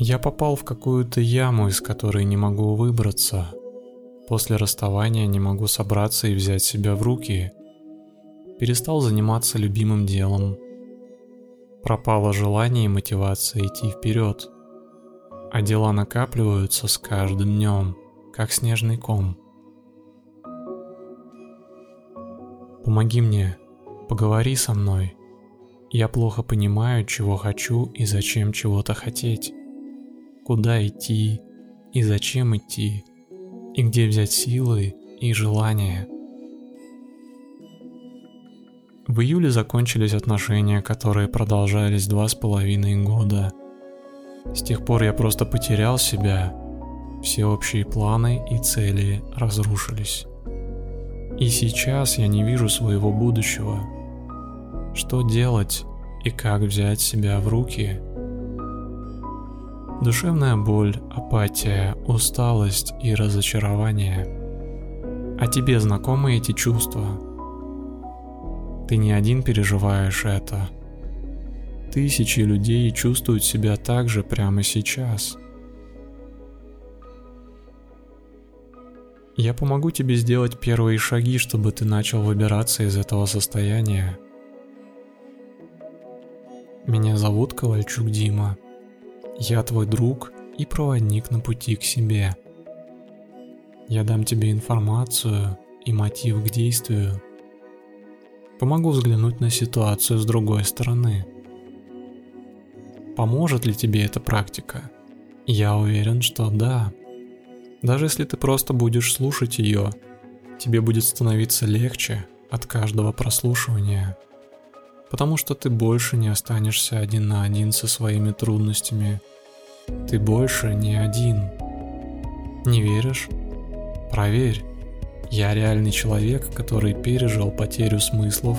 Я попал в какую-то яму, из которой не могу выбраться. После расставания не могу собраться и взять себя в руки. Перестал заниматься любимым делом. Пропало желание и мотивация идти вперед. А дела накапливаются с каждым днем, как снежный ком. Помоги мне, поговори со мной. Я плохо понимаю, чего хочу и зачем чего-то хотеть куда идти и зачем идти, и где взять силы и желания. В июле закончились отношения, которые продолжались два с половиной года. С тех пор я просто потерял себя, все общие планы и цели разрушились. И сейчас я не вижу своего будущего. Что делать и как взять себя в руки – Душевная боль, апатия, усталость и разочарование. А тебе знакомы эти чувства? Ты не один переживаешь это. Тысячи людей чувствуют себя так же прямо сейчас. Я помогу тебе сделать первые шаги, чтобы ты начал выбираться из этого состояния. Меня зовут Ковальчук Дима. Я твой друг и проводник на пути к себе. Я дам тебе информацию и мотив к действию. Помогу взглянуть на ситуацию с другой стороны. Поможет ли тебе эта практика? Я уверен, что да. Даже если ты просто будешь слушать ее, тебе будет становиться легче от каждого прослушивания. Потому что ты больше не останешься один на один со своими трудностями ты больше не один. Не веришь? Проверь. Я реальный человек, который пережил потерю смыслов,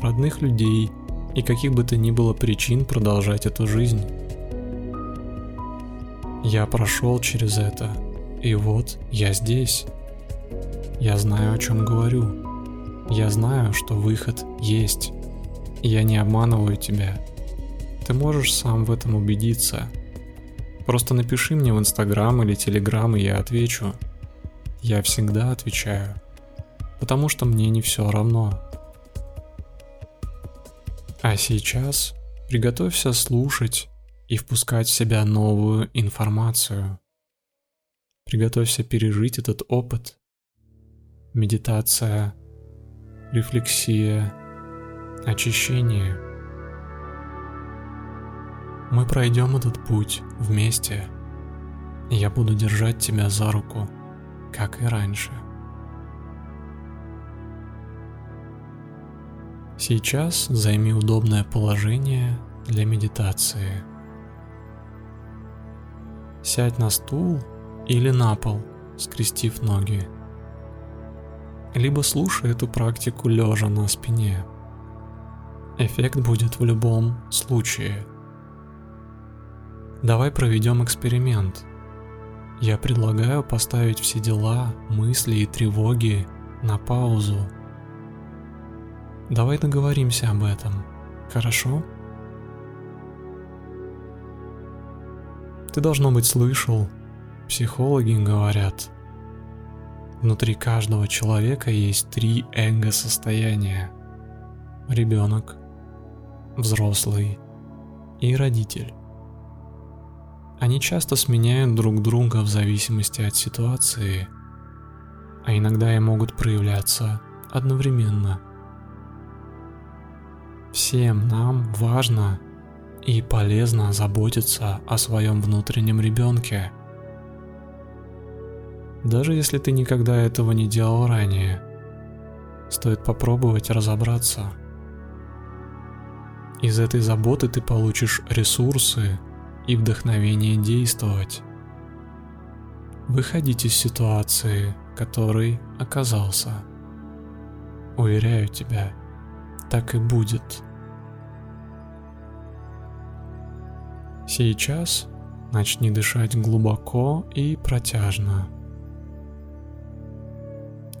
родных людей и каких бы то ни было причин продолжать эту жизнь. Я прошел через это, и вот я здесь. Я знаю, о чем говорю. Я знаю, что выход есть. Я не обманываю тебя. Ты можешь сам в этом убедиться – Просто напиши мне в Инстаграм или Телеграм, и я отвечу. Я всегда отвечаю. Потому что мне не все равно. А сейчас приготовься слушать и впускать в себя новую информацию. Приготовься пережить этот опыт. Медитация, рефлексия, очищение – мы пройдем этот путь вместе. Я буду держать тебя за руку, как и раньше. Сейчас займи удобное положение для медитации. Сядь на стул или на пол, скрестив ноги. Либо слушай эту практику лежа на спине. Эффект будет в любом случае – Давай проведем эксперимент. Я предлагаю поставить все дела, мысли и тревоги на паузу. Давай договоримся об этом, хорошо? Ты должно быть слышал, психологи говорят, внутри каждого человека есть три эго-состояния. Ребенок, взрослый и родитель. Они часто сменяют друг друга в зависимости от ситуации, а иногда и могут проявляться одновременно. Всем нам важно и полезно заботиться о своем внутреннем ребенке. Даже если ты никогда этого не делал ранее, стоит попробовать разобраться. Из этой заботы ты получишь ресурсы, и вдохновение действовать. Выходить из ситуации, которой оказался. Уверяю тебя, так и будет. Сейчас начни дышать глубоко и протяжно.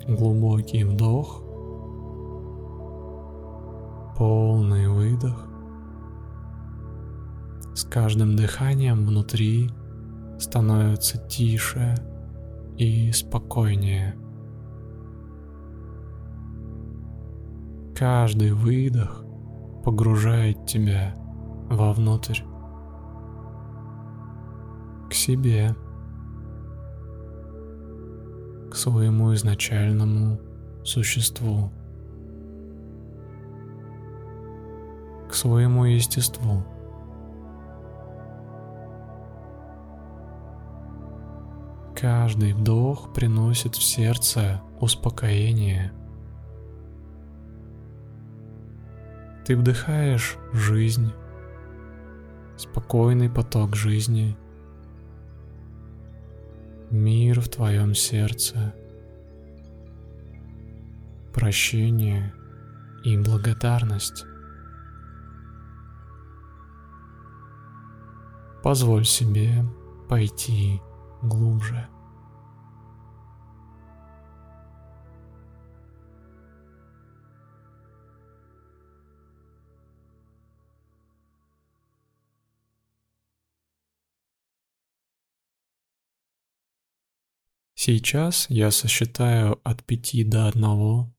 Глубокий вдох, полный выдох. С каждым дыханием внутри становится тише и спокойнее. Каждый выдох погружает тебя вовнутрь, к себе, к своему изначальному существу, к своему естеству. Каждый вдох приносит в сердце успокоение. Ты вдыхаешь жизнь, спокойный поток жизни, мир в твоем сердце, прощение и благодарность. Позволь себе пойти глубже. Сейчас я сосчитаю от пяти до одного.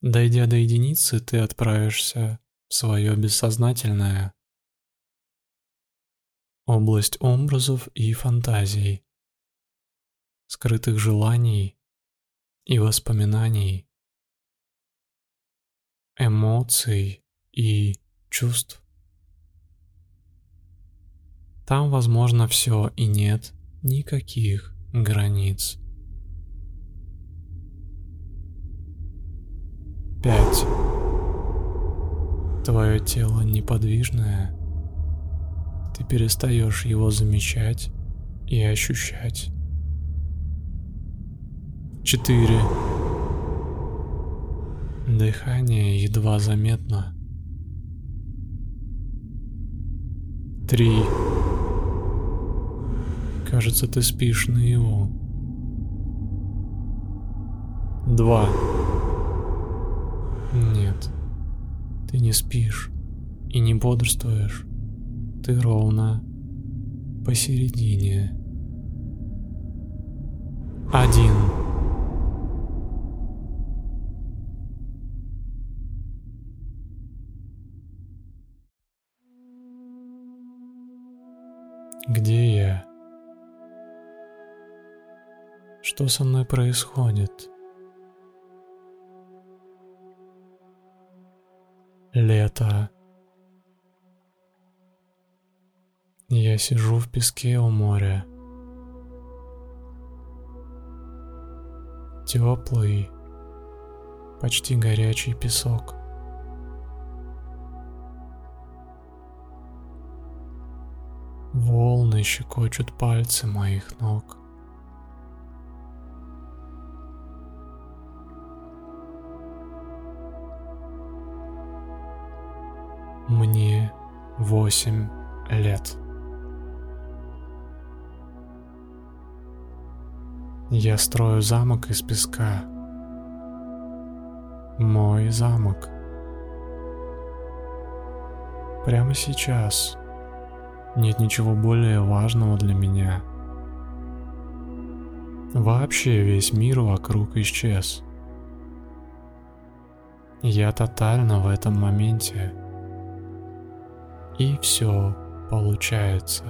Дойдя до единицы, ты отправишься в свое бессознательное. Область образов и фантазий, скрытых желаний и воспоминаний, эмоций и чувств. Там возможно все и нет никаких границ. Пять. Твое тело неподвижное. Перестаешь его замечать и ощущать. Четыре. Дыхание едва заметно. Три. Кажется, ты спишь на его. Два. Нет, ты не спишь и не бодрствуешь. Ты ровно посередине. Один. Где я? Что со мной происходит? Лето. Я сижу в песке у моря. Теплый, почти горячий песок. Волны щекочут пальцы моих ног. Мне восемь лет. Я строю замок из песка. Мой замок. Прямо сейчас нет ничего более важного для меня. Вообще весь мир вокруг исчез. Я тотально в этом моменте и все получается.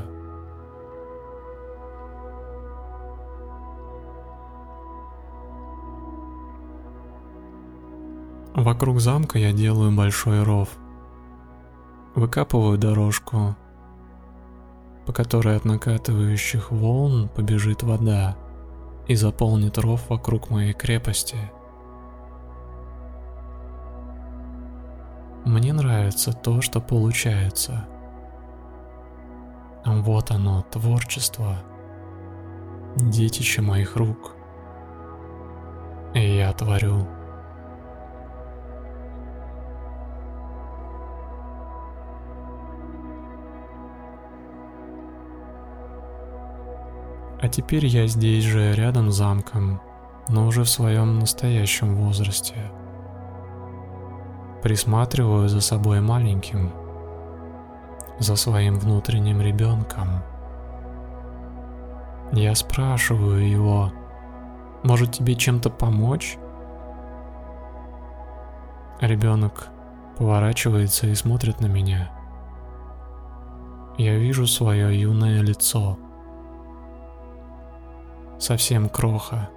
Вокруг замка я делаю большой ров. Выкапываю дорожку, по которой от накатывающих волн побежит вода и заполнит ров вокруг моей крепости – Мне нравится то, что получается. Вот оно, творчество. Детище моих рук. И я творю. Теперь я здесь же, рядом с замком, но уже в своем настоящем возрасте – Присматриваю за собой маленьким, за своим внутренним ребенком. Я спрашиваю его, может тебе чем-то помочь? Ребенок поворачивается и смотрит на меня. Я вижу свое юное лицо. Совсем кроха,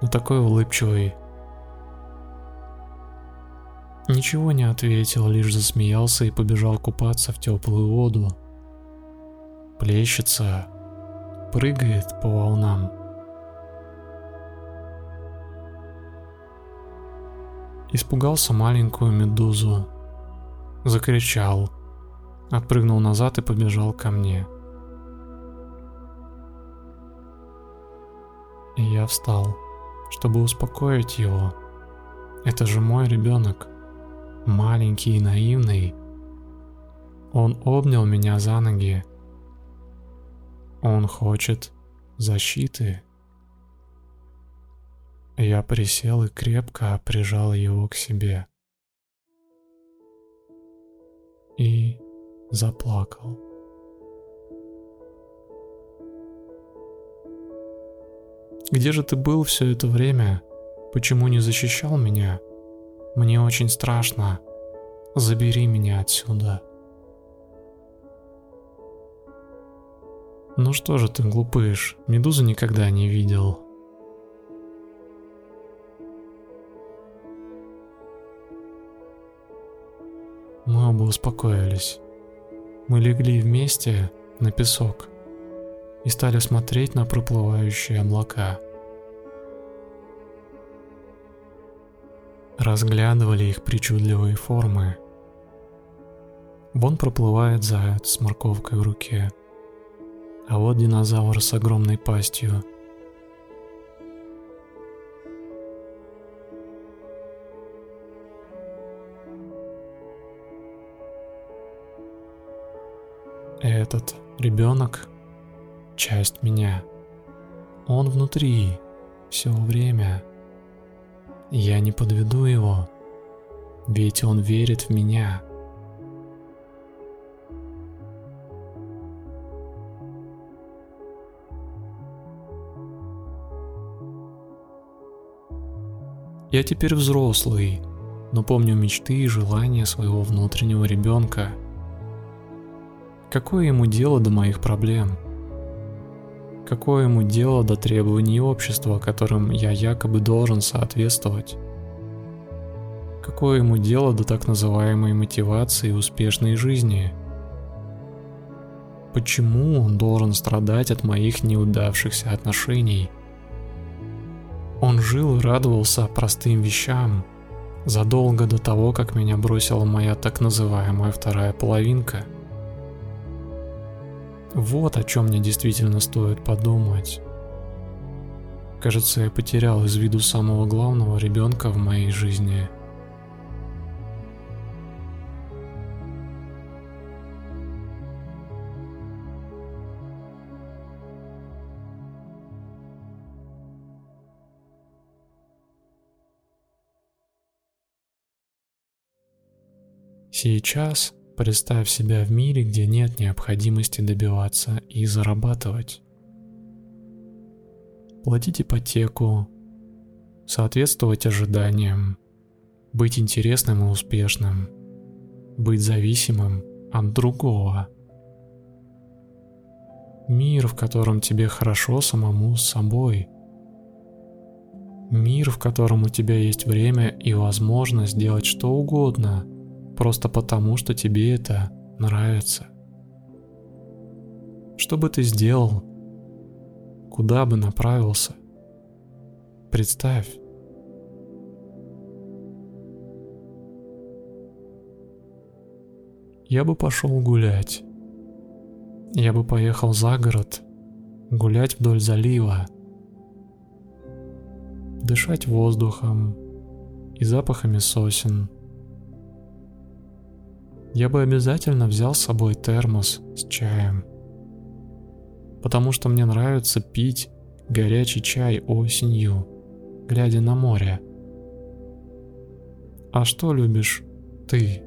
но такой улыбчивый. Ничего не ответил, лишь засмеялся и побежал купаться в теплую воду. Плещется, прыгает по волнам. Испугался маленькую медузу. Закричал. Отпрыгнул назад и побежал ко мне. И я встал, чтобы успокоить его. Это же мой ребенок. Маленький и наивный. Он обнял меня за ноги. Он хочет защиты. Я присел и крепко прижал его к себе. И заплакал. Где же ты был все это время? Почему не защищал меня? Мне очень страшно. Забери меня отсюда. Ну что же ты глупыш, медузу никогда не видел. Мы оба успокоились. Мы легли вместе на песок и стали смотреть на проплывающие облака. Разглядывали их причудливые формы. Вон проплывает заяц с морковкой в руке, а вот динозавр с огромной пастью – Этот ребенок – часть меня. Он внутри все время. Я не подведу его, ведь он верит в меня. Я теперь взрослый, но помню мечты и желания своего внутреннего ребенка – Какое ему дело до моих проблем? Какое ему дело до требований общества, которым я якобы должен соответствовать? Какое ему дело до так называемой мотивации успешной жизни? Почему он должен страдать от моих неудавшихся отношений? Он жил и радовался простым вещам, задолго до того, как меня бросила моя так называемая вторая половинка – вот о чем мне действительно стоит подумать. Кажется, я потерял из виду самого главного ребенка в моей жизни. Сейчас Представь себя в мире, где нет необходимости добиваться и зарабатывать. Платить ипотеку, соответствовать ожиданиям, быть интересным и успешным, быть зависимым от другого. Мир, в котором тебе хорошо самому с собой. Мир, в котором у тебя есть время и возможность делать что угодно – просто потому, что тебе это нравится. Что бы ты сделал? Куда бы направился? Представь. Я бы пошел гулять. Я бы поехал за город, гулять вдоль залива, дышать воздухом и запахами сосен – я бы обязательно взял с собой термос с чаем. Потому что мне нравится пить горячий чай осенью, глядя на море. А что любишь ты?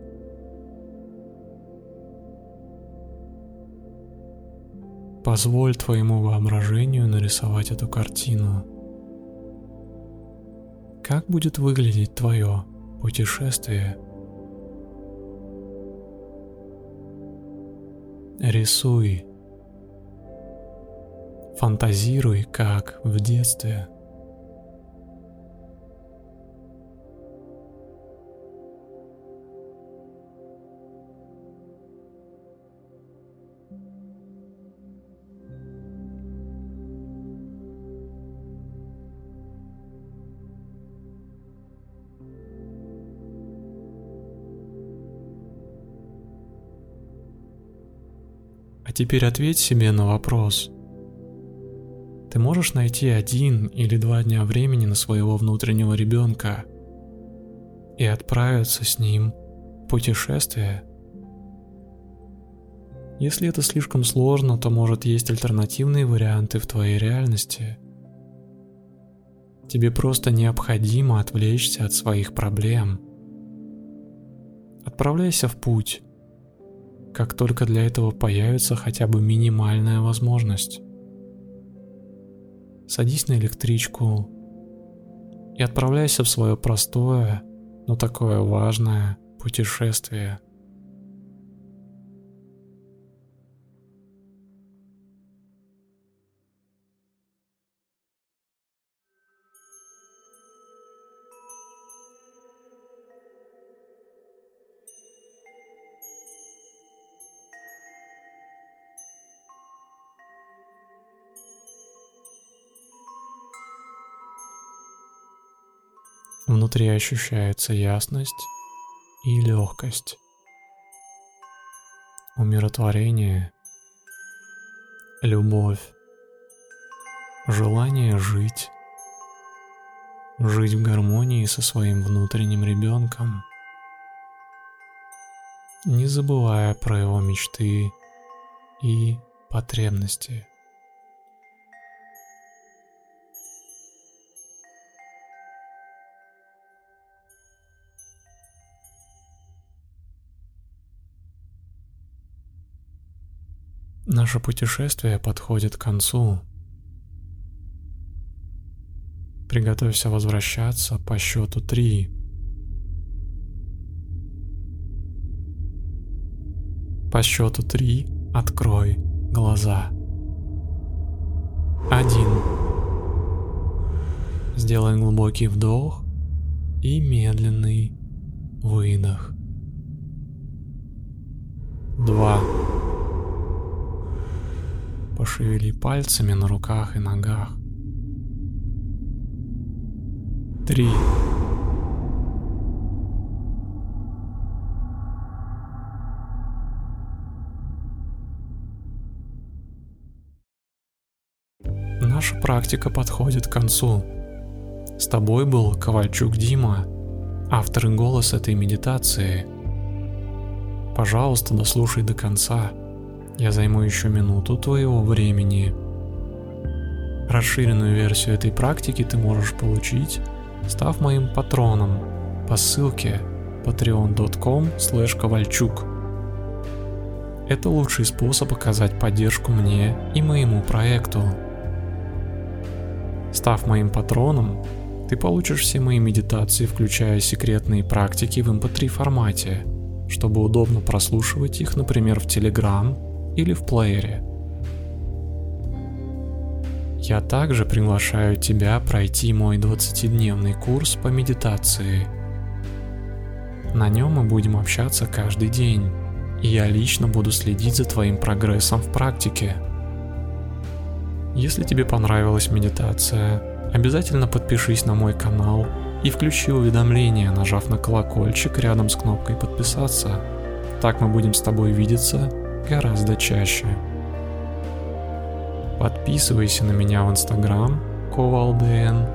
Позволь твоему воображению нарисовать эту картину. Как будет выглядеть твое путешествие? Рисуй. Фантазируй, как в детстве. Теперь ответь себе на вопрос. Ты можешь найти один или два дня времени на своего внутреннего ребенка и отправиться с ним в путешествие? Если это слишком сложно, то может есть альтернативные варианты в твоей реальности. Тебе просто необходимо отвлечься от своих проблем. Отправляйся в путь как только для этого появится хотя бы минимальная возможность. Садись на электричку и отправляйся в свое простое, но такое важное путешествие – Внутри ощущается ясность и легкость, умиротворение, любовь, желание жить, жить в гармонии со своим внутренним ребенком, не забывая про его мечты и потребности. Наше путешествие подходит к концу. Приготовься возвращаться по счету три. По счету три открой глаза. Один. Сделай глубокий вдох и медленный выдох. Два. Пошевели пальцами на руках и ногах. Три. Наша практика подходит к концу. С тобой был Ковальчук Дима, автор и голос этой медитации. Пожалуйста, дослушай до конца – я займу еще минуту твоего времени. Расширенную версию этой практики ты можешь получить, став моим патроном по ссылке patreon.com ковальчук. Это лучший способ оказать поддержку мне и моему проекту. Став моим патроном, ты получишь все мои медитации, включая секретные практики в mp3 эм формате, чтобы удобно прослушивать их, например, в Telegram или в плеере. Я также приглашаю тебя пройти мой 20-дневный курс по медитации. На нем мы будем общаться каждый день, и я лично буду следить за твоим прогрессом в практике. Если тебе понравилась медитация, обязательно подпишись на мой канал и включи уведомления, нажав на колокольчик рядом с кнопкой «Подписаться». Так мы будем с тобой видеться гораздо чаще. Подписывайся на меня в Инстаграм ковалдн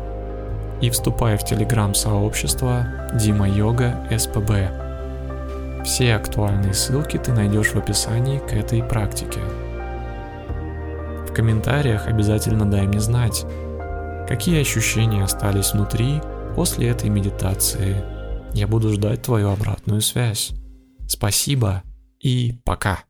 и вступай в Телеграм-сообщество Дима Йога СПБ. Все актуальные ссылки ты найдешь в описании к этой практике. В комментариях обязательно дай мне знать, какие ощущения остались внутри после этой медитации. Я буду ждать твою обратную связь. Спасибо и пока.